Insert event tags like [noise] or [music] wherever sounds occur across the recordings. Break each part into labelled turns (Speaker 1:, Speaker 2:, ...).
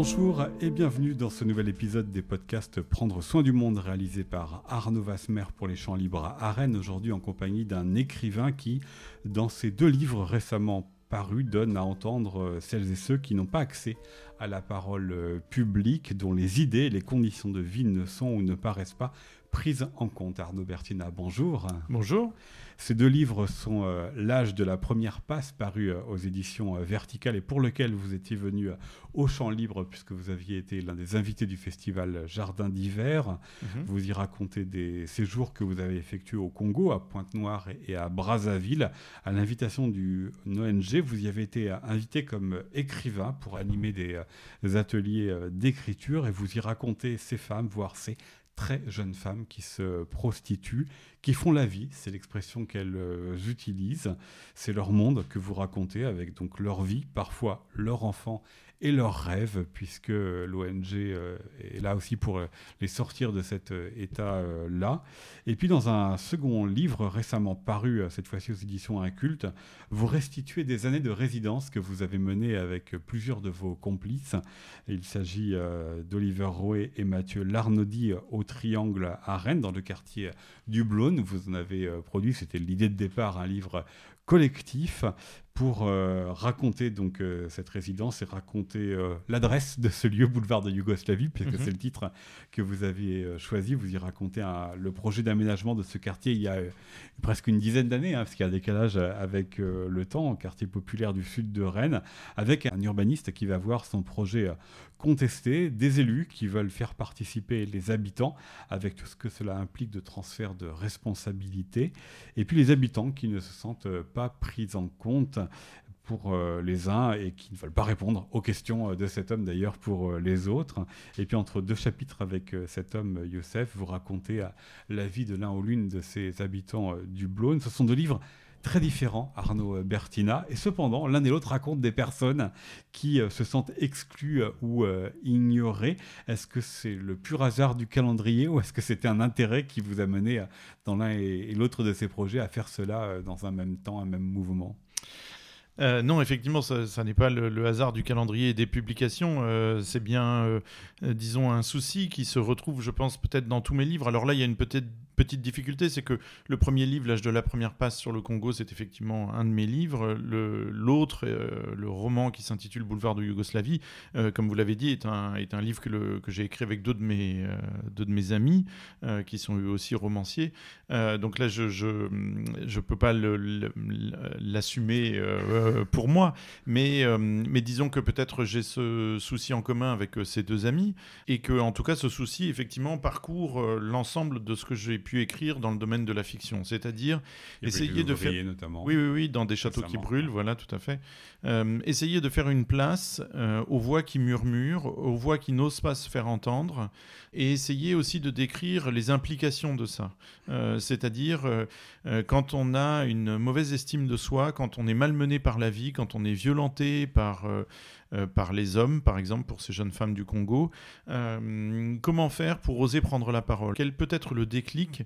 Speaker 1: Bonjour et bienvenue dans ce nouvel épisode des podcasts Prendre soin du monde réalisé par Arnaud Vasmer pour les champs libres à Rennes, aujourd'hui en compagnie d'un écrivain qui, dans ses deux livres récemment parus, donne à entendre celles et ceux qui n'ont pas accès à la parole publique, dont les idées les conditions de vie ne sont ou ne paraissent pas prises en compte. Arnaud Bertina, bonjour.
Speaker 2: Bonjour.
Speaker 1: Ces deux livres sont euh, L'âge de la première passe, paru euh, aux éditions euh, Verticales, et pour lequel vous étiez venu au Champ Libre, puisque vous aviez été l'un des invités du festival Jardin d'hiver. Mhm. Vous y racontez des séjours que vous avez effectués au Congo, à Pointe-Noire et à Brazzaville. À l'invitation du ONG, vous y avez été invité comme écrivain pour animer des, des ateliers d'écriture, et vous y racontez ces femmes, voire ces très jeunes femmes qui se prostituent, qui font la vie, c'est l'expression qu'elles euh, utilisent, c'est leur monde que vous racontez avec donc leur vie, parfois leur enfant et leurs rêves, puisque l'ONG euh, est là aussi pour euh, les sortir de cet euh, état-là. Et puis dans un second livre récemment paru, cette fois-ci aux éditions Inculte, vous restituez des années de résidence que vous avez menées avec plusieurs de vos complices. Il s'agit d'Oliver Roé et Mathieu Larnaudy au Triangle à Rennes, dans le quartier du Blône. Vous en avez produit, c'était l'idée de départ, un livre collectif pour euh, raconter donc euh, cette résidence et raconter euh, l'adresse de ce lieu, boulevard de Yougoslavie, puisque mhm. c'est le titre que vous aviez choisi. Vous y racontez le projet d'aménagement de ce quartier il y a presque une dizaine d'années, hein, parce qu'il y a un décalage avec le temps, quartier populaire du sud de Rennes, avec un urbaniste qui va voir son projet contesté, des élus qui veulent faire participer les habitants, avec tout ce que cela implique de transfert de responsabilité, et puis les habitants qui ne se sentent pas pris en compte pour euh, les uns et qui ne veulent pas répondre aux questions euh, de cet homme d'ailleurs pour euh, les autres. Et puis entre deux chapitres avec cet homme Youssef, vous racontez la vie de l'un ou l'une de ces habitants du Blône. Ce sont deux livres très différents, Arnaud Bertina, et cependant l'un et l'autre racontent des personnes qui se sentent exclues ou ignorées. Est-ce que c'est le pur hasard du calendrier ou est-ce que c'était un intérêt qui vous a mené dans l'un et l'autre de ces projets à faire cela dans un même temps, un même mouvement?
Speaker 2: Euh, non, effectivement, ça, n'est pas le, hasard du calendrier et des publications. Euh, c'est bien, euh, disons, un souci qui se retrouve, je pense, peut-être dans tous mes livres. Alors là, il y a une peut-être petite difficulté, c'est que le premier livre, L'âge de la première passe sur le Congo, c'est effectivement un de mes livres. L'autre, le, le, roman qui s'intitule Boulevard de Yougoslavie, comme vous l'avez dit, est un, est un livre que, que j'ai écrit avec deux de mes, deux de mes amis, qui sont eux aussi romanciers. donc là, je ne je, je peux pas l'assumer euh, pour moi. Mais, euh, mais disons que peut-être j'ai ce souci en commun avec euh, ces deux amis et que, en tout cas, ce souci, effectivement, parcourt l'ensemble de ce que j'ai pu écrire dans le domaine de la fiction. C'est-à-dire essayer de faire.
Speaker 1: Notamment.
Speaker 2: Oui, oui, oui, dans des châteaux qui brûlent, voilà, tout à fait. essayer de faire une place aux voix qui murmurent, aux voix qui n'osent pas se faire entendre et essayer aussi de décrire les implications de ça. C'est-à-dire quand on a une mauvaise estime de soi, quand on est malmené par la vie, quand on est violenté par, euh, euh, par les hommes, par exemple, pour ces jeunes femmes du Congo. Euh, comment faire pour oser prendre la parole? Quel peut être le déclic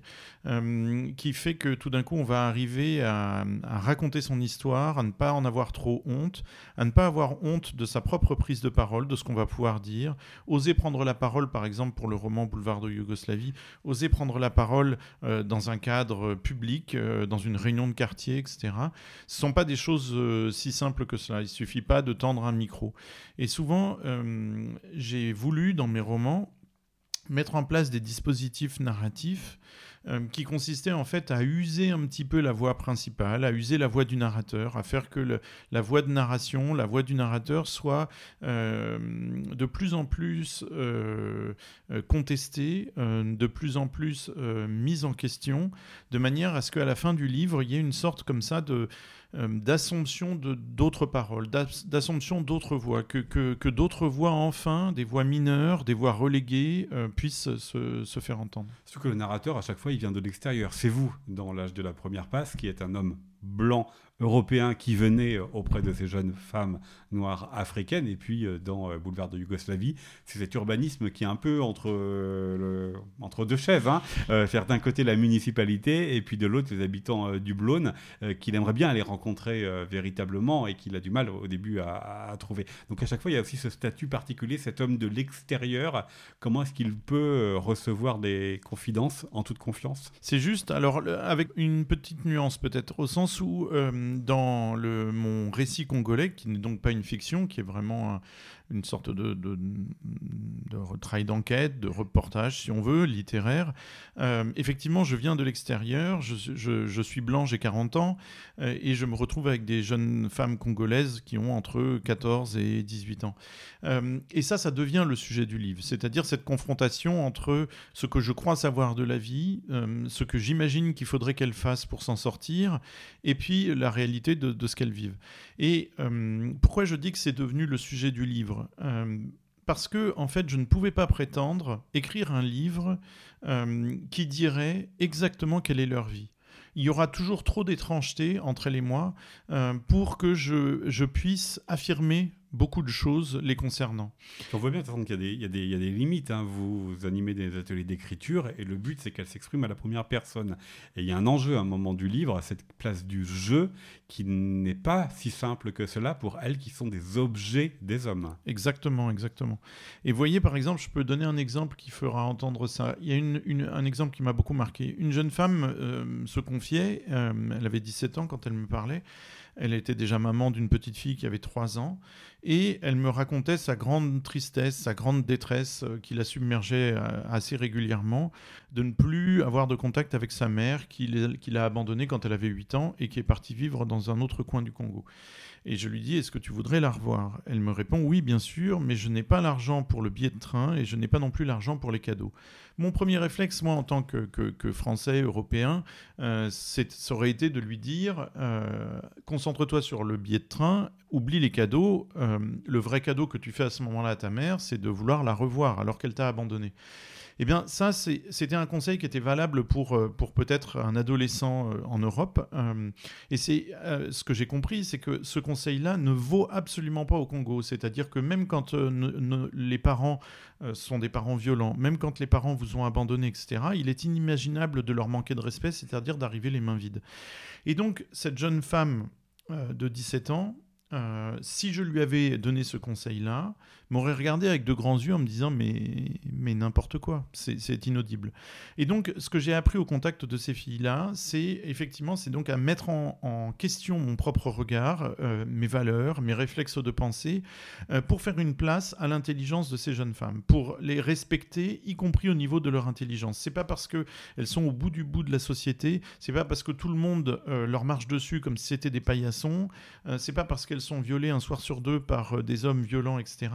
Speaker 2: qui fait que tout d'un coup, on va arriver à, raconter son histoire, à ne pas en avoir trop honte, à ne pas avoir honte de sa propre prise de parole, de ce qu'on va pouvoir dire, oser prendre la parole, par exemple, pour le roman Boulevard de Yougoslavie, oser prendre la parole dans un cadre public, dans une réunion de quartier, etc. Ce ne sont pas des choses si simple que cela. Il suffit pas de tendre un micro. Et souvent, euh, j'ai voulu dans mes romans mettre en place des dispositifs narratifs euh, qui consistaient en fait à user un petit peu la voix principale, à user la voix du narrateur, à faire que la voix de narration, la voix du narrateur soit euh, de plus en plus contestée, de plus en plus mise en question, de manière à ce qu'à la fin du livre, il y ait une sorte comme ça de d'assomption de d'autres paroles, d'assomption d'autres voix, que, que, d'autres voix enfin, des voix mineures, des voix reléguées, euh, puissent se, faire entendre.
Speaker 1: Surtout que le narrateur, à chaque fois, il vient de l'extérieur. C'est vous, dans l'âge de la première passe, qui est un homme blanc européens qui venaient euh, auprès de ces jeunes femmes noires africaines. Et puis, euh, dans euh, Boulevard de Yougoslavie, c'est cet urbanisme qui est un peu entre, entre deux chaises. Hein. faire d'un côté la municipalité et puis de l'autre les habitants du Blône, qu'il aimerait bien aller rencontrer véritablement et qu'il a du mal au début à, trouver. Donc à chaque fois, il y a aussi ce statut particulier, cet homme de l'extérieur. Comment est-ce qu'il peut recevoir des confidences en toute confiance?
Speaker 2: C'est juste, alors avec une petite nuance peut-être, au sens où dans le, mon récit congolais, qui n'est donc pas une fiction, qui est vraiment une sorte de, de, travail d'enquête, de reportage, si on veut, littéraire. Euh, effectivement, je viens de l'extérieur, je, suis blanc, j'ai 40 ans, euh, et je me retrouve avec des jeunes femmes congolaises qui ont entre 14 et 18 ans. Euh, et ça, ça devient le sujet du livre, c'est-à-dire cette confrontation entre ce que je crois savoir de la vie, ce que j'imagine qu'il faudrait qu'elles fassent pour s'en sortir, et puis la réalité de, de ce qu'elles vivent. Et pourquoi je dis que c'est devenu le sujet du livre? Euh, parce que, en fait, je ne pouvais pas prétendre écrire un livre euh, qui dirait exactement quelle est leur vie. Il y aura toujours trop d'étrangeté entre elle et moi euh, pour que je, je puisse affirmer beaucoup de choses les concernant.
Speaker 1: On voit bien qu'il y, y, a des limites. Hein. Vous, animez des ateliers d'écriture et le but, c'est qu'elle s'exprime à la première personne. Et il y a un enjeu à un moment du livre, à cette place du jeu, qui n'est pas si simple que cela pour elles qui sont des objets des hommes.
Speaker 2: Exactement, exactement. Et voyez, par exemple, je peux donner un exemple qui fera entendre ça. Il y a une, un exemple qui m'a beaucoup marqué. Une jeune femme euh, se confiait, euh, elle avait 17 ans quand elle me parlait. Elle était déjà maman d'une petite fille qui avait 3 ans. Et elle me racontait sa grande tristesse, sa grande détresse euh, qui la submergeait euh, assez régulièrement, de ne plus avoir de contact avec sa mère, qui l'a abandonnée quand elle avait 8 ans et qui est partie vivre dans un autre coin du Congo. Et je lui dis, est-ce que tu voudrais la revoir? Elle me répond, oui, bien sûr, mais je n'ai pas l'argent pour le billet de train et je n'ai pas non plus l'argent pour les cadeaux. Mon premier réflexe, moi, en tant que, Français, Européen, euh, ça aurait été de lui dire, euh, concentre-toi sur le billet de train, oublie les cadeaux. Euh, le vrai cadeau que tu fais à ce moment-là à ta mère, c'est de vouloir la revoir alors qu'elle t'a abandonné. Eh bien, ça, c'était un conseil qui était valable pour, euh, peut-être un adolescent euh, en Europe. Euh, et c'est ce que j'ai compris, c'est que ce conseil-là ne vaut absolument pas au Congo. C'est-à-dire que même quand les parents sont des parents violents, même quand les parents vous ont abandonné, etc., il est inimaginable de leur manquer de respect, c'est-à-dire d'arriver les mains vides. Et donc, cette jeune femme de 17 ans, si je lui avais donné ce conseil-là, m'aurait regardé avec de grands yeux en me disant mais, mais n'importe quoi, c'est inaudible. Et donc ce que j'ai appris au contact de ces filles-là, c'est effectivement c'est donc à mettre en, question mon propre regard, euh, mes valeurs, mes réflexes de pensée, euh, pour faire une place à l'intelligence de ces jeunes femmes, pour les respecter, y compris au niveau de leur intelligence. C'est pas parce que elles sont au bout du bout de la société, c'est pas parce que tout le monde euh, leur marche dessus comme si c'était des paillassons, c'est pas parce qu'elles sont violées un soir sur deux par des hommes violents, etc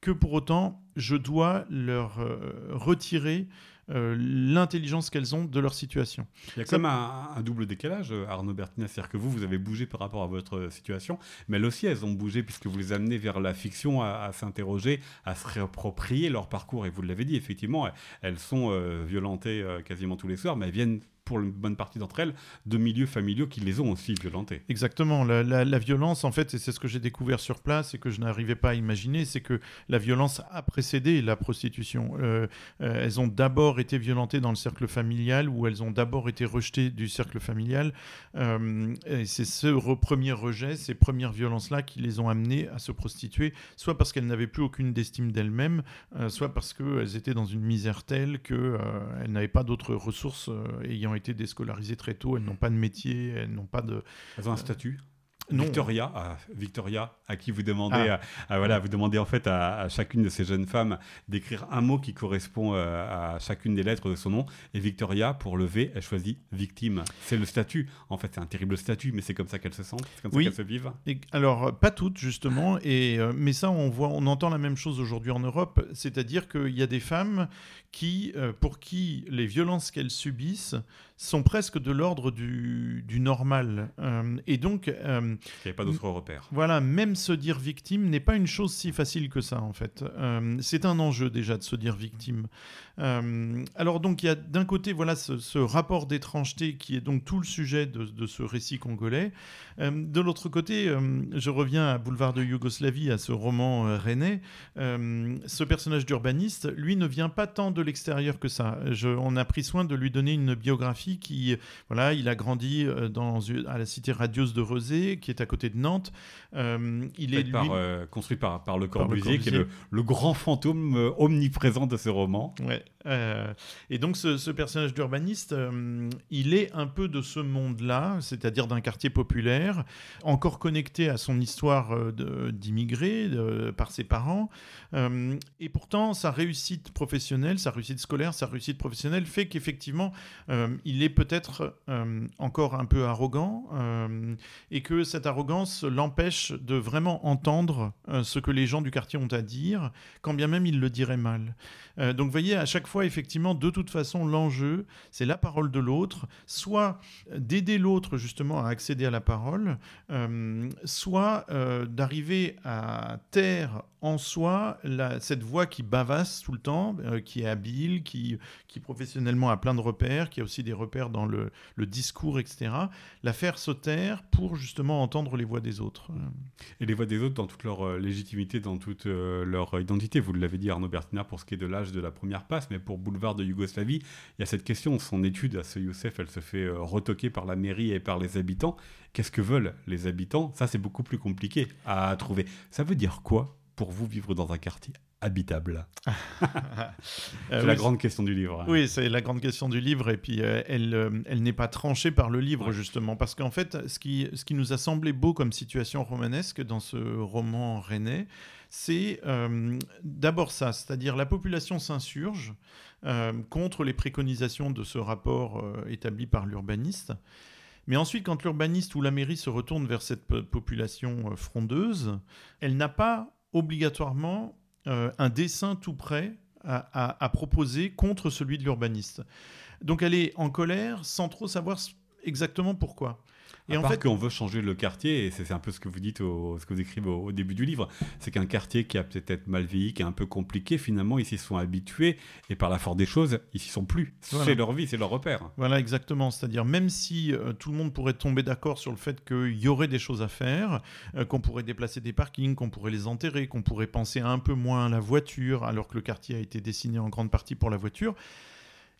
Speaker 2: que pour autant, je dois leur euh, retirer euh, l'intelligence qu'elles ont de leur situation.
Speaker 1: Il y a comme un, double décalage, Arnaud Bertina, c'est-à-dire que vous, vous avez bougé par rapport à votre situation, mais elles aussi, elles ont bougé puisque vous les amenez vers la fiction, à, s'interroger, à se réapproprier leur parcours. Et vous l'avez dit, effectivement, elles sont euh, violentées quasiment tous les soirs, mais elles viennent pour une bonne partie d'entre elles, de milieux familiaux qui les ont aussi violentées.
Speaker 2: Exactement. La, violence, en fait, et c'est ce que j'ai découvert sur place et que je n'arrivais pas à imaginer, c'est que la violence a précédé la prostitution. Euh, euh, elles ont d'abord été violentées dans le cercle familial ou elles ont d'abord été rejetées du cercle familial. Euh, c'est ce premier rejet, ces premières violences-là qui les ont amenées à se prostituer, soit parce qu'elles n'avaient plus aucune estime d'elles-mêmes, soit parce qu'elles étaient dans une misère telle qu'elles n'avaient pas d'autres ressources ayant été déscolarisées très tôt, elles n'ont pas de métier, elles n'ont pas de...
Speaker 1: Elles ont un statut Victoria, à Victoria, à qui vous demandez, ah. à, voilà, vous demandez en fait à, chacune de ces jeunes femmes d'écrire un mot qui correspond euh, à chacune des lettres de son nom. Et Victoria, pour le V, elle choisit victime. C'est le statut. En fait, c'est un terrible statut, mais c'est comme ça qu'elle se sent, c'est comme ça qu'elle se vivent.
Speaker 2: alors, pas toutes justement, et euh, mais ça, on voit, on entend la même chose aujourd'hui en Europe, c'est-à-dire qu'il y a des femmes qui, euh, pour qui les violences qu'elles subissent sont presque de l'ordre du, du, normal. et donc,
Speaker 1: n'y avait pas d'autres repères.
Speaker 2: Voilà, même se dire victime n'est pas une chose si facile que ça, en fait. c'est un enjeu déjà de se dire victime. Alors donc, il y a d'un côté, voilà, ce, rapport d'étrangeté qui est donc tout le sujet de, de ce récit congolais. de l'autre côté, je reviens à Boulevard de Yougoslavie, à ce roman rennais. ce personnage d'urbaniste, lui, ne vient pas tant de l'extérieur que ça. Je, on a pris soin de lui donner une biographie qui, voilà, il a grandi euh, dans, à la cité radieuse de Rezé, qui est à côté de Nantes.
Speaker 1: Euh, il est euh, construit par, par, le Corbusier, qui est le, grand fantôme omniprésent de ce roman.
Speaker 2: Ouais. Et donc ce, personnage d'urbaniste, il est un peu de ce monde-là, c'est-à-dire d'un quartier populaire, encore connecté à son histoire d'immigré par ses parents. et pourtant, sa réussite professionnelle, sa réussite scolaire, sa réussite professionnelle fait qu'effectivement, il est peut-être encore un peu arrogant euh, et que cette arrogance l'empêche de vraiment entendre euh, ce que les gens du quartier ont à dire, quand bien même il le dirait mal. Euh, donc voyez, à chaque fois, effectivement, de toute façon, l'enjeu, c'est la parole de l'autre, soit d'aider l'autre justement à accéder à la parole, soit d'arriver à taire en soi cette voix qui bavasse tout le temps, qui est habile, qui, qui professionnellement a plein de repères, qui a aussi des repères dans le, discours, etc., la faire se taire pour justement entendre les voix des autres.
Speaker 1: Et les voix des autres dans toute leur euh, légitimité, dans toute euh, leur identité. Vous l'avez dit, Arnaud Bertina, pour ce qui est de l'âge de la première passe, mais pour Boulevard de Yougoslavie, il y a cette question. Son étude à ce Youssef, elle se fait euh, retoquer par la mairie et par les habitants. Qu'est-ce que veulent les habitants? Ça, c'est beaucoup plus compliqué à trouver. Ça veut dire quoi pour vous vivre dans un quartier habitable? [laughs] C'est la grande question du livre. Hein.
Speaker 2: Oui, c'est la grande question du livre, et puis euh, elle, euh, elle n'est pas tranchée par le livre, justement, parce qu'en fait, ce qui, ce qui nous a semblé beau comme situation romanesque dans ce roman rennais, c'est euh, d'abord ça, c'est-à-dire la population s'insurge contre les préconisations de ce rapport établi par l'urbaniste. Mais ensuite, quand l'urbaniste ou la mairie se retourne vers cette population frondeuse, elle n'a pas obligatoirement euh, un dessin tout prêt à, proposer contre celui de l'urbaniste. Donc elle est en colère sans trop savoir exactement pourquoi.
Speaker 1: Et en fait, qu'on veut changer le quartier, et c'est un peu ce que vous dites, ce que vous écrivez au, début du livre, c'est qu'un quartier qui a peut-être mal vieilli, qui est un peu compliqué, finalement, ils s'y sont habitués, et par la force des choses, ils s'y sont plus. C'est leur vie, c'est leur repère.
Speaker 2: Voilà, exactement. C'est-à-dire, même si euh, tout le monde pourrait tomber d'accord sur le fait qu'il y aurait des choses à faire, euh, qu'on pourrait déplacer des parkings, qu'on pourrait les enterrer, qu'on pourrait penser un peu moins à la voiture, alors que le quartier a été dessiné en grande partie pour la voiture,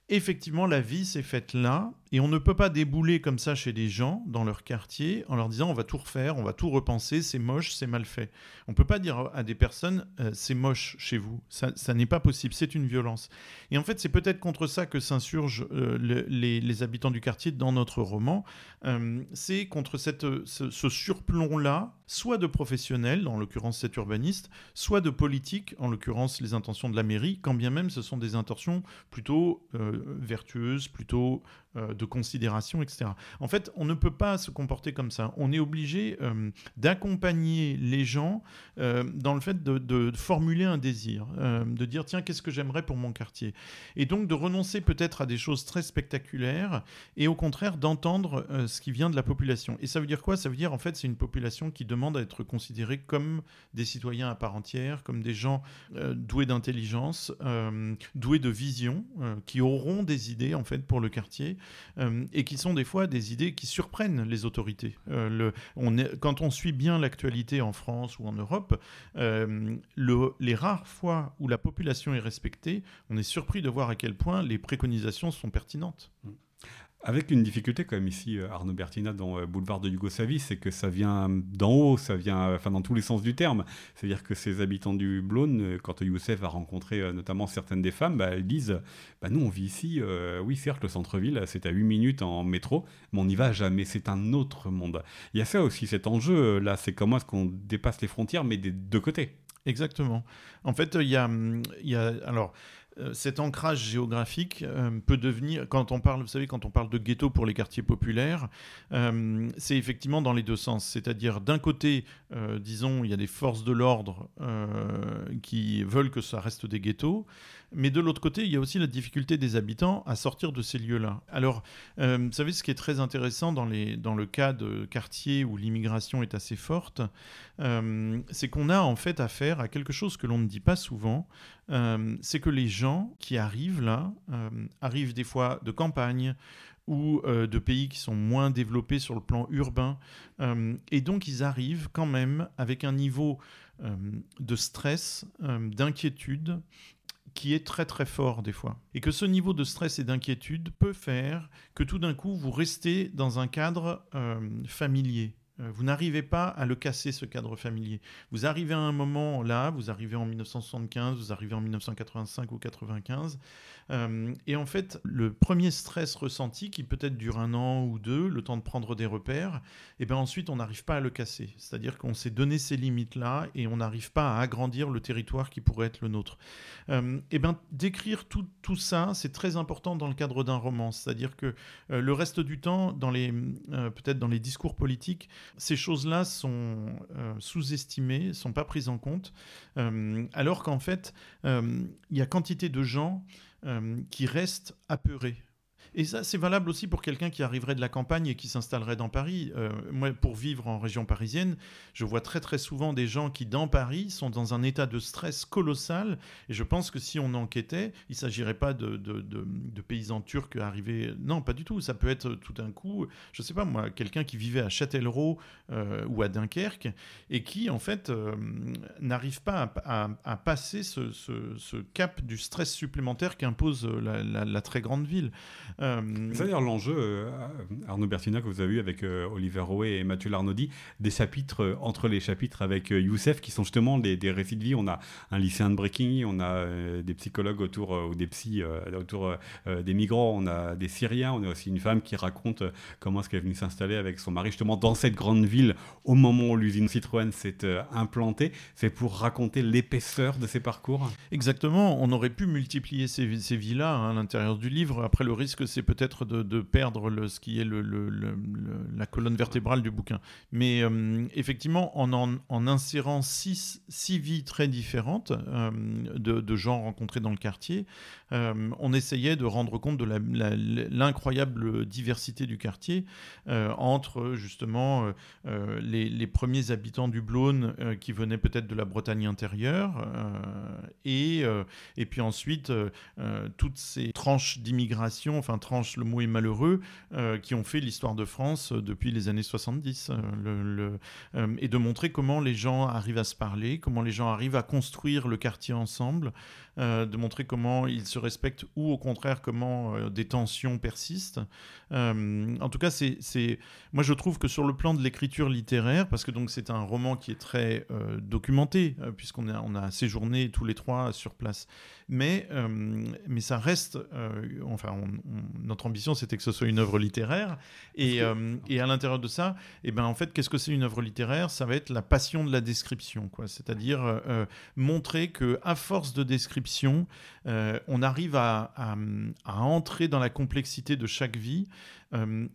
Speaker 2: effectivement, la vie s'est faite là, et on ne peut pas débouler comme ça chez des gens dans leur quartier en leur disant on va tout refaire, on va tout repenser, c'est moche, c'est mal fait. On ne peut pas dire à des personnes euh, c'est moche chez vous, ça, n'est pas possible, c'est une violence. Et en fait, c'est peut-être contre ça que s'insurgent euh, les, habitants du quartier dans notre roman, euh, c'est contre cette, ce, ce surplomb-là, soit de professionnels, en l'occurrence cet urbaniste, soit de politique, en l'occurrence les intentions de la mairie, quand bien même ce sont des intentions plutôt vertueuses, plutôt euh, de considération, etc. En fait, on ne peut pas se comporter comme ça. On est obligé euh, d'accompagner les gens euh, dans le fait de, formuler un désir, de dire tiens, qu'est-ce que j'aimerais pour mon quartier? Et donc de renoncer peut-être à des choses très spectaculaires et au contraire d'entendre ce qui vient de la population. Et ça veut dire quoi? Ça veut dire en fait c'est une population qui demande à être considérée comme des citoyens à part entière, comme des gens doués d'intelligence, doués de vision, qui auront des idées en fait pour le quartier euh, et qui sont des fois des idées qui surprennent les autorités. Euh, quand on suit bien l'actualité en France ou en Europe, euh, le, les rares fois où la population est respectée, on est surpris de voir à quel point les préconisations sont pertinentes. Mmh.
Speaker 1: Avec une difficulté quand même ici, euh, Arnaud Bertina, dans euh, Boulevard de Yougoslavie, c'est que ça vient d'en haut, ça vient enfin, dans tous les sens du terme. C'est-à-dire que ces habitants du Blône, euh, quand Youssef a rencontré notamment certaines des femmes, bah, elles disent bah, Nous, on vit ici, oui, certes, le centre-ville, c'est à 8 minutes en métro, mais on n'y va jamais, c'est un autre monde. Il y a ça aussi, cet enjeu, là, c'est comment est-ce qu'on dépasse les frontières, mais des deux côtés.
Speaker 2: Exactement. En fait, il y a, y a alors euh, cet ancrage géographique euh, peut devenir, quand on parle, vous savez, quand on parle de ghetto pour les quartiers populaires, euh, c'est effectivement dans les deux sens. C'est-à-dire, d'un côté, disons, il y a des forces de l'ordre qui veulent que ça reste des ghettos, mais de l'autre côté, il y a aussi la difficulté des habitants à sortir de ces lieux-là. Alors, vous savez, ce qui est très intéressant dans, le cas de quartiers où l'immigration est assez forte, c'est qu'on a en fait affaire à quelque chose que l'on ne dit pas souvent, c'est que les gens qui arrivent là euh, arrivent des fois de campagne ou euh, de pays qui sont moins développés sur le plan urbain. Euh, et donc ils arrivent quand même avec un niveau de stress, d'inquiétude qui est très très fort des fois. Et que ce niveau de stress et d'inquiétude peut faire que tout d'un coup vous restez dans un cadre familier. Euh, vous n'arrivez pas à le casser, ce cadre familier. Vous arrivez à un moment là, vous arrivez en 1975, vous arrivez en 1985 ou 95, euh, et en fait, le premier stress ressenti, qui peut-être dure un an ou deux, le temps de prendre des repères, et eh bien ensuite on n'arrive pas à le casser. C'est-à-dire qu'on s'est donné ces limites-là et on n'arrive pas à agrandir le territoire qui pourrait être le nôtre. et euh, eh bien d'écrire tout, tout ça, c'est très important dans le cadre d'un roman. C'est-à-dire que le reste du temps, dans peut-être dans les discours politiques, ces choses-là sont euh, sous-estimées, sont pas prises en compte, euh, alors qu'en fait, euh, il y a quantité de gens qui restent apeurés et ça, c'est valable aussi pour quelqu'un qui arriverait de la campagne et qui s'installerait dans Paris. Euh, moi, pour vivre en région parisienne, je vois très très souvent des gens qui, dans Paris, sont dans un état de stress colossal. Et je pense que si on enquêtait, il ne s'agirait pas de, de, de, paysans turcs arrivés. Non, pas du tout. Ça peut être tout d'un coup, je ne sais pas moi, quelqu'un qui vivait à Châtellerault euh, ou à Dunkerque et qui, en fait, euh, n'arrive pas à, passer ce, cap du stress supplémentaire qu'impose la, très grande ville.
Speaker 1: Euh, c'est d'ailleurs l'enjeu, euh, Arnaud Bertina, que vous avez eu avec euh, Oliver Rouet et Mathieu Larnaudy, des chapitres entre les chapitres avec Youssef, qui sont justement des, récits de vie. On a un lycéen de Breaking, on a des psychologues autour, ou des psys autour des migrants, on a des Syriens, on a aussi une femme qui raconte comment est-ce qu'elle est venue s'installer avec son mari justement dans cette grande ville au moment où l'usine Citroën s'est implantée. C'est pour raconter l'épaisseur de ces parcours
Speaker 2: Exactement, on aurait pu multiplier ces, ces vies-là hein, à l'intérieur du livre. Après, le risque, c'est peut-être de, perdre ce qui est la colonne vertébrale du bouquin. Mais euh, effectivement, en, insérant six, six, vies très différentes euh, de, gens rencontrés dans le quartier, euh, on essayait de rendre compte de l'incroyable diversité du quartier entre justement les, les, premiers habitants du Blône qui venaient peut-être de la Bretagne intérieure et, et puis ensuite toutes ces tranches d'immigration, tranche, le mot est malheureux, euh, qui ont fait l'histoire de France euh, depuis les années 70. Euh, et de montrer comment les gens arrivent à se parler, comment les gens arrivent à construire le quartier ensemble, de montrer comment ils se respectent ou au contraire comment des tensions persistent. en tout cas, c'est, moi je trouve que sur le plan de l'écriture littéraire, parce que donc c'est un roman qui est très documenté, puisqu'on a, on a séjourné tous les trois sur place, mais, mais ça reste, enfin, notre ambition c'était que ce soit une œuvre littéraire. Et, euh, et à l'intérieur de ça, et eh ben, en fait, qu'est-ce que c'est une œuvre littéraire? Ça va être la passion de la description. Quoi. C'est-à-dire euh, euh, montrer que à force de description, on arrive à, entrer dans la complexité de chaque vie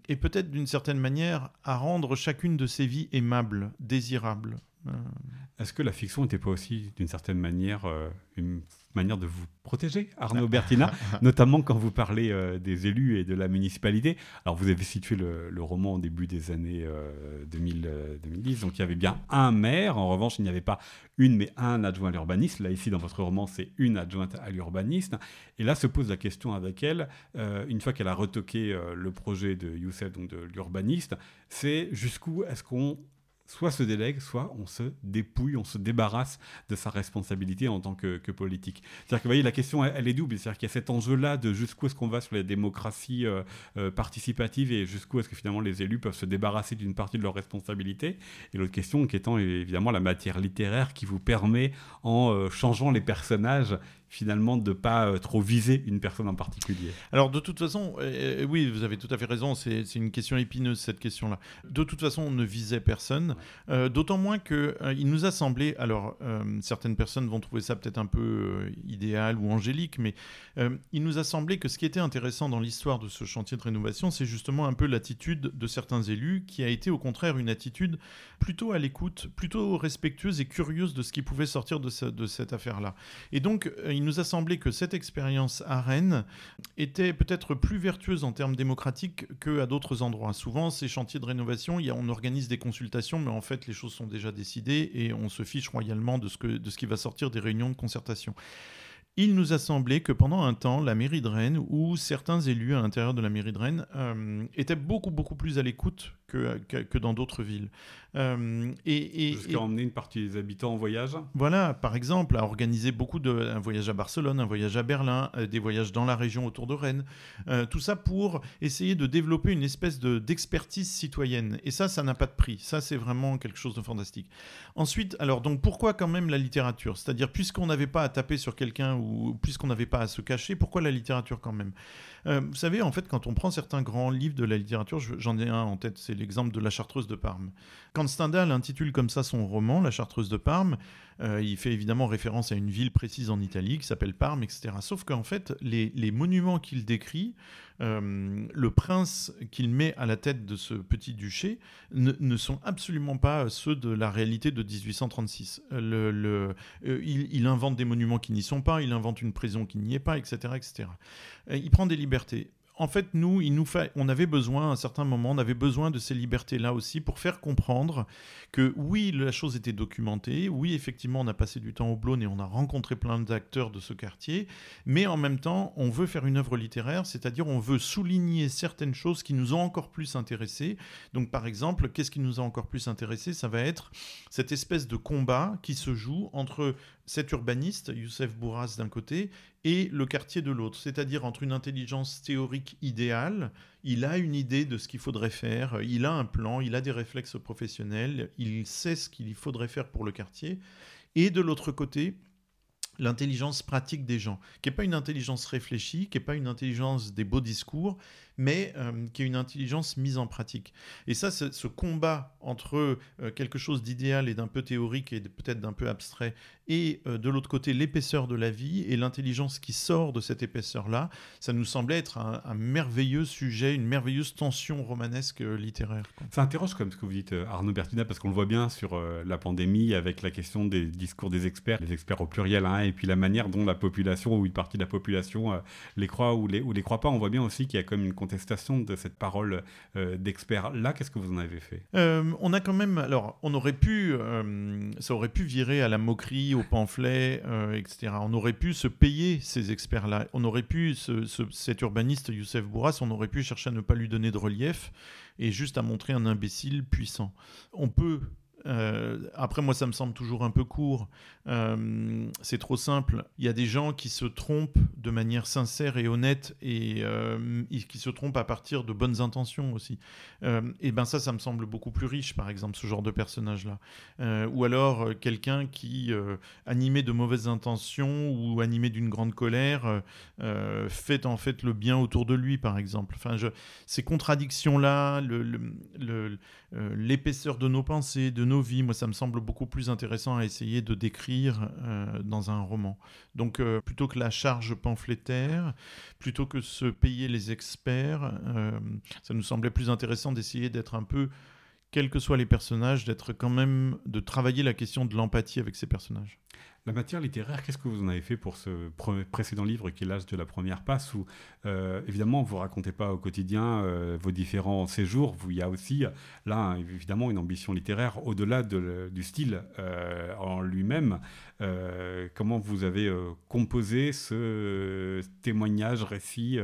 Speaker 2: et peut-être d'une certaine manière à rendre chacune de ces vies aimables, désirables.
Speaker 1: Est-ce que la fiction n'était pas aussi d'une certaine manière une manière de vous protéger, Arnaud [laughs] Bertina, notamment quand vous parlez euh, des élus et de la municipalité. Alors, vous avez situé le, roman au début des années 2000, euh, 2010, euh, donc il y avait bien un maire. En revanche, il n'y avait pas une, mais un adjoint à l'urbanisme. Là, ici, dans votre roman, c'est une adjointe à l'urbanisme. Et là se pose la question avec elle, une fois qu'elle a retoqué le projet de Youssef, donc de l'urbaniste, c'est jusqu'où est-ce qu'on soit se délègue, soit on se dépouille, on se débarrasse de sa responsabilité en tant que, politique. C'est-à-dire que vous voyez, la question, elle, est double. C'est-à-dire qu'il y a cet enjeu-là de jusqu'où est-ce qu'on va sur les démocraties euh, euh, participatives et jusqu'où est-ce que finalement les élus peuvent se débarrasser d'une partie de leurs responsabilités. Et l'autre question qui étant évidemment la matière littéraire qui vous permet, en euh, changeant les personnages, finalement de pas trop viser une personne en particulier
Speaker 2: Alors de toute façon, oui, vous avez tout à fait raison, c'est une question épineuse cette question-là. De toute façon, on ne visait personne, d'autant moins qu'il il nous a semblé, alors certaines personnes vont trouver ça peut-être un peu idéal ou angélique, mais il nous a semblé que ce qui était intéressant dans l'histoire de ce chantier de rénovation, c'est justement un peu l'attitude de certains élus qui a été au contraire une attitude plutôt à l'écoute, plutôt respectueuse et curieuse de ce qui pouvait sortir de, de cette affaire-là. Et donc, euh, il nous a semblé que cette expérience à Rennes était peut-être plus vertueuse en termes démocratiques qu'à d'autres endroits. Souvent, ces chantiers de rénovation, on organise des consultations, mais en fait, les choses sont déjà décidées et on se fiche royalement de ce, que, de ce qui va sortir des réunions de concertation. Il nous a semblé que pendant un temps, la mairie de Rennes, ou certains élus à l'intérieur de la mairie de Rennes, euh, étaient beaucoup, beaucoup plus à l'écoute que, que, dans d'autres villes.
Speaker 1: Euh, et, et, Jusqu'à emmener une partie des habitants en voyage
Speaker 2: Voilà, par exemple, à organiser beaucoup de un voyage à Barcelone, un voyage à Berlin, euh, des voyages dans la région autour de Rennes. Euh, tout ça pour essayer de développer une espèce de, d'expertise citoyenne. Et ça, ça n'a pas de prix. Ça, c'est vraiment quelque chose de fantastique. Ensuite, alors, donc pourquoi quand même la littérature? C'est-à-dire, puisqu'on n'avait pas à taper sur quelqu'un ou puisqu'on n'avait pas à se cacher, pourquoi la littérature quand même? Vous savez, en fait, quand on prend certains grands livres de la littérature, j'en ai un en tête, c'est l'exemple de La Chartreuse de Parme. Quand Stendhal intitule comme ça son roman, La Chartreuse de Parme, euh, il fait évidemment référence à une ville précise en Italie qui s'appelle Parme, etc. Sauf qu'en fait, les, monuments qu'il décrit, euh, le prince qu'il met à la tête de ce petit duché, ne, sont absolument pas ceux de la réalité de 1836. Euh, il, invente des monuments qui n'y sont pas, il invente une prison qui n'y est pas, etc. etc. il prend des libertés en fait, nous, on avait besoin, à un certain moment, on avait besoin de ces libertés-là aussi pour faire comprendre que oui, la chose était documentée, oui, effectivement, on a passé du temps au Blône et on a rencontré plein d'acteurs de ce quartier, mais en même temps, on veut faire une œuvre littéraire, c'est-à-dire on veut souligner certaines choses qui nous ont encore plus intéressés. Donc, par exemple, qu'est-ce qui nous a encore plus intéressés? Ça va être cette espèce de combat qui se joue entre cet urbaniste, Youssef Bourras d'un côté, et le quartier de l'autre, c'est-à-dire entre une intelligence théorique idéale, il a une idée de ce qu'il faudrait faire, il a un plan, il a des réflexes professionnels, il sait ce qu'il faudrait faire pour le quartier, et de l'autre côté, l'intelligence pratique des gens, qui n'est pas une intelligence réfléchie, qui n'est pas une intelligence des beaux discours, mais euh, qui est une intelligence mise en pratique. Et ça, ce combat entre euh, quelque chose d'idéal et d'un peu théorique et peut-être d'un peu abstrait, et euh, de l'autre côté l'épaisseur de la vie et l'intelligence qui sort de cette épaisseur-là, ça nous semblait être un, merveilleux sujet, une merveilleuse tension romanesque littéraire.
Speaker 1: Ça interroge comme ce que vous dites, Arnaud Bertina, parce qu'on le voit bien sur la pandémie avec la question des discours des experts, les experts au pluriel, hein, et puis la manière dont la population ou une partie de la population les croit ou les, les croit pas. On voit bien aussi qu'il y a comme une contestation de cette parole euh, d'expert. Là, qu'est-ce que vous en avez fait?
Speaker 2: Euh, On a quand même, alors, on aurait pu, euh, ça aurait pu virer à la moquerie, au pamphlet, etc. On aurait pu se payer ces experts-là. On aurait pu, cet urbaniste Youssef Bourras, on aurait pu chercher à ne pas lui donner de relief et juste à montrer un imbécile puissant. On peut après, moi, ça me semble toujours un peu court. c'est trop simple. Il y a des gens qui se trompent de manière sincère et honnête et euh, qui se trompent à partir de bonnes intentions aussi. Euh, et ben ça, ça me semble beaucoup plus riche, par exemple, ce genre de personnage-là. Euh, ou alors quelqu'un qui, animé de mauvaises intentions ou animé d'une grande colère, fait en fait le bien autour de lui, par exemple. Enfin, je, ces contradictions-là, l'épaisseur de nos pensées, de nos vies, moi, ça me semble beaucoup plus intéressant à essayer de décrire dans un roman. Donc, plutôt que la charge pamphlétaire, plutôt que se payer les experts. Euh, ça nous semblait plus intéressant d'essayer d'être un peu, quels que soient les personnages, d'être quand même, de travailler la question de l'empathie avec ces personnages.
Speaker 1: La matière littéraire, qu'est-ce que vous en avez fait pour ce précédent livre qui est l'âge de la première passe où euh, évidemment vous racontez pas au quotidien euh, vos différents séjours, vous, il y a aussi là évidemment une ambition littéraire au-delà du style euh, en lui-même. comment vous avez composé ce témoignage, récit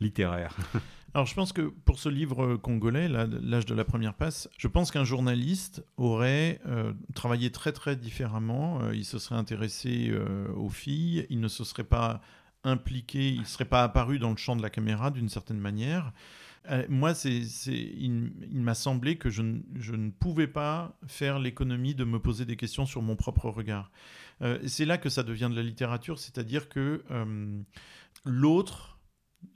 Speaker 1: littéraire? [laughs]
Speaker 2: Alors je pense que pour ce livre congolais, L'âge de la première passe, je pense qu'un journaliste aurait euh, travaillé très très différemment. Euh, il se serait intéressé euh, aux filles, il ne se serait pas impliqué, il ne serait pas apparu dans le champ de la caméra d'une certaine manière. moi, il, m'a semblé que je, ne pouvais pas faire l'économie de me poser des questions sur mon propre regard. c'est là que ça devient de la littérature, c'est-à-dire que l'autre,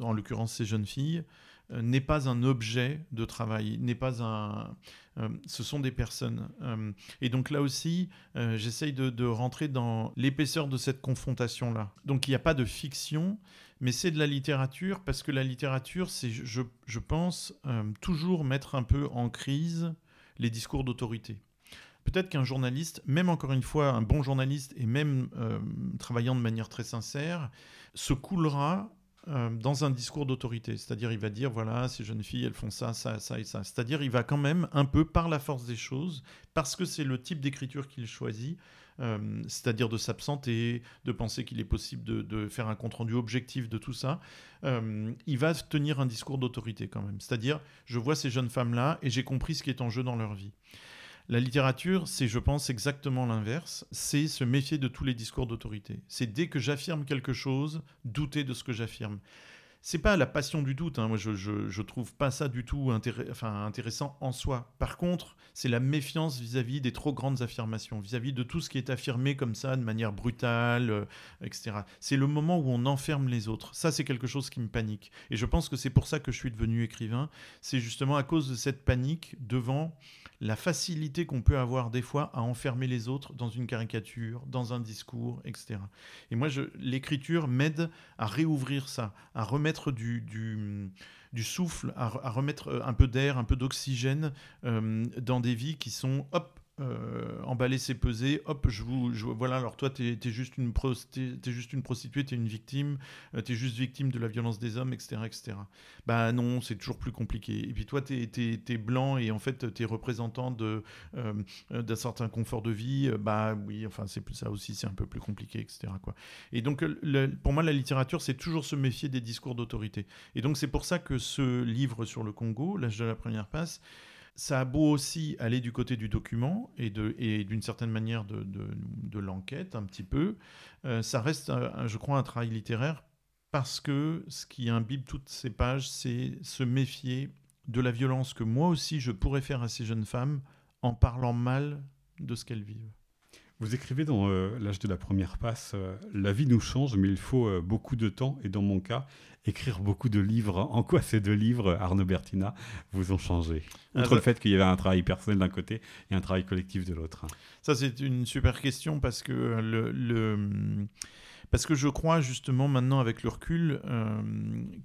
Speaker 2: en l'occurrence ces jeunes filles, euh, n'est pas un objet de travail, n'est pas un. Euh, ce sont des personnes. Euh, et donc là aussi, j'essaye de, rentrer dans l'épaisseur de cette confrontation-là. Donc il n'y a pas de fiction, mais c'est de la littérature, parce que la littérature, c'est, je, pense, toujours mettre un peu en crise les discours d'autorité. Peut-être qu'un journaliste, même encore une fois, un bon journaliste, et même travaillant de manière très sincère, se coulera euh, dans un discours d'autorité. C'est-à-dire, il va dire, voilà, ces jeunes filles, elles font ça, ça, ça et ça. C'est-à-dire, il va quand même un peu par la force des choses, parce que c'est le type d'écriture qu'il choisit, euh, c'est-à-dire de s'absenter, de penser qu'il est possible de, faire un compte-rendu objectif de tout ça, euh, il va tenir un discours d'autorité quand même. C'est-à-dire, je vois ces jeunes femmes-là et j'ai compris ce qui est en jeu dans leur vie. La littérature, c'est, je pense, exactement l'inverse. C'est se méfier de tous les discours d'autorité. C'est dès que j'affirme quelque chose, douter de ce que j'affirme. C'est pas la passion du doute. Hein. Moi, je, je, trouve pas ça du tout intéressant en soi. Par contre, c'est la méfiance vis-à-vis des trop grandes affirmations, vis-à-vis de tout ce qui est affirmé comme ça, de manière brutale, euh, etc. C'est le moment où on enferme les autres. Ça, c'est quelque chose qui me panique. Et je pense que c'est pour ça que je suis devenu écrivain. C'est justement à cause de cette panique devant la facilité qu'on peut avoir des fois à enfermer les autres dans une caricature, dans un discours, etc. Et moi, l'écriture m'aide à réouvrir ça, à remettre du, souffle, à, remettre euh, un peu d'air, un peu d'oxygène euh, dans des vies qui sont, hop, euh, emballer ses pesées, hop, je vous, voilà, alors toi, tu es, juste une es, juste une prostituée, tu es une victime, euh, tu es juste victime de la violence des hommes, etc. etc. Bah non, c'est toujours plus compliqué. Et puis toi, tu es, blanc et en fait, tu es représentant euh, d'un certain confort de vie, bah oui, enfin, c'est ça aussi, c'est un peu plus compliqué, etc. Et donc, pour moi, la littérature, c'est toujours se méfier des discours d'autorité. Et donc, c'est pour ça que ce livre sur le Congo, L'âge de la première passe, ça a beau aussi aller du côté du document et d'une certaine manière de, l'enquête un petit peu, euh, ça reste, je crois, un travail littéraire parce que ce qui imbibe toutes ces pages, c'est se méfier de la violence que moi aussi je pourrais faire à ces jeunes femmes en parlant mal de ce qu'elles vivent.
Speaker 1: Vous écrivez dans euh, l'âge de la première passe, euh, la vie nous change, mais il faut beaucoup de temps, et dans mon cas, écrire beaucoup de livres. En quoi ces deux livres, Arnaud Bertina, vous ont changé? Ah Outre le fait qu'il y avait un travail personnel d'un côté et un travail collectif de l'autre.
Speaker 2: Ça, c'est une super question parce que le, Parce que je crois justement maintenant avec le recul euh,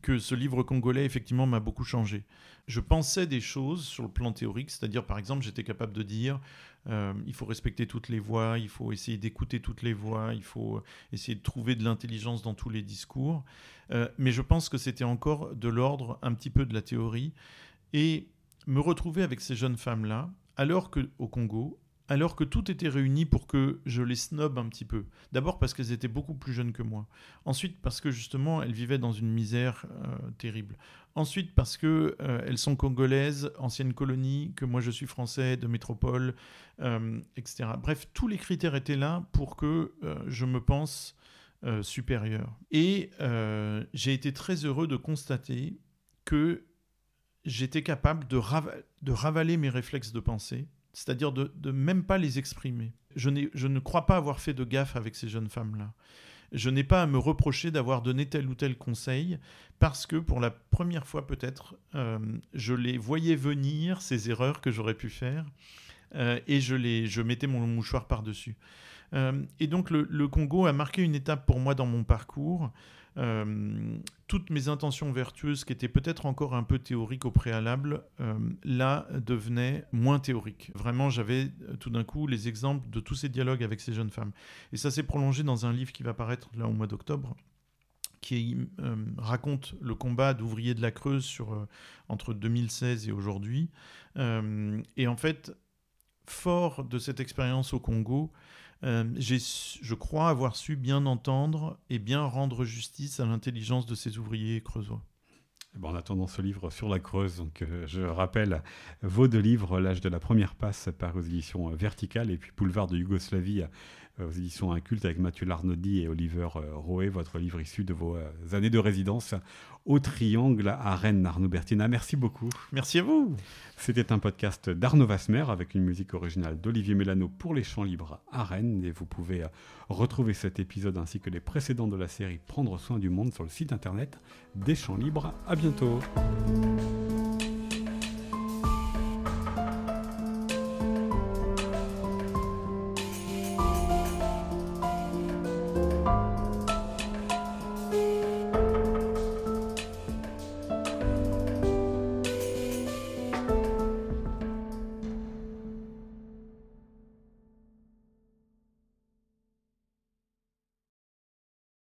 Speaker 2: que ce livre congolais effectivement m'a beaucoup changé. Je pensais des choses sur le plan théorique, c'est-à-dire par exemple j'étais capable de dire euh, il faut respecter toutes les voix, il faut essayer d'écouter toutes les voix, il faut essayer de trouver de l'intelligence dans tous les discours. Euh, mais je pense que c'était encore de l'ordre un petit peu de la théorie. Et me retrouver avec ces jeunes femmes-là, alors qu'au Congo, alors que tout était réuni pour que je les snob un petit peu. D'abord parce qu'elles étaient beaucoup plus jeunes que moi. Ensuite parce que justement elles vivaient dans une misère euh, terrible. Ensuite parce que euh, elles sont congolaises, anciennes colonies, que moi je suis français, de métropole, etc. Bref, tous les critères étaient là pour que je me pense euh, supérieur. Et euh, j'ai été très heureux de constater que j'étais capable de, ravaler mes réflexes de pensée, c'est-à-dire de, même pas les exprimer. Je, je ne crois pas avoir fait de gaffe avec ces jeunes femmes-là. Je n'ai pas à me reprocher d'avoir donné tel ou tel conseil, parce que pour la première fois peut-être, euh, je les voyais venir, ces erreurs que j'aurais pu faire, et je, les, je mettais mon mouchoir par-dessus. Euh, et donc le, Congo a marqué une étape pour moi dans mon parcours. Euh, toutes mes intentions vertueuses, qui étaient peut-être encore un peu théoriques au préalable, euh, là devenaient moins théoriques. Vraiment, j'avais tout d'un coup les exemples de tous ces dialogues avec ces jeunes femmes. Et ça s'est prolongé dans un livre qui va paraître là au mois d'octobre, qui raconte le combat d'ouvriers de la Creuse sur, entre 2016 et aujourd'hui. et en fait, fort de cette expérience au Congo, euh, je crois avoir su bien entendre et bien rendre justice à l'intelligence de ces ouvriers creusois.
Speaker 1: Bon, en attendant ce livre sur la Creuse, donc, euh, je rappelle vos deux livres, L'âge de la première passe par aux éditions Verticales et puis Boulevard de Yougoslavie aux éditions Inculte avec Mathieu Larnaudy et Oliver Roé, votre livre issu de vos années de résidence au Triangle à Rennes, Arnaud Bertina. Merci beaucoup.
Speaker 2: Merci à vous.
Speaker 1: C'était un podcast d'Arnaud Vasmer avec une musique originale d'Olivier Mélano pour les Champs Libres à Rennes. Et vous pouvez retrouver cet épisode ainsi que les précédents de la série Prendre soin du monde sur le site internet des Champs Libres. À adiantou.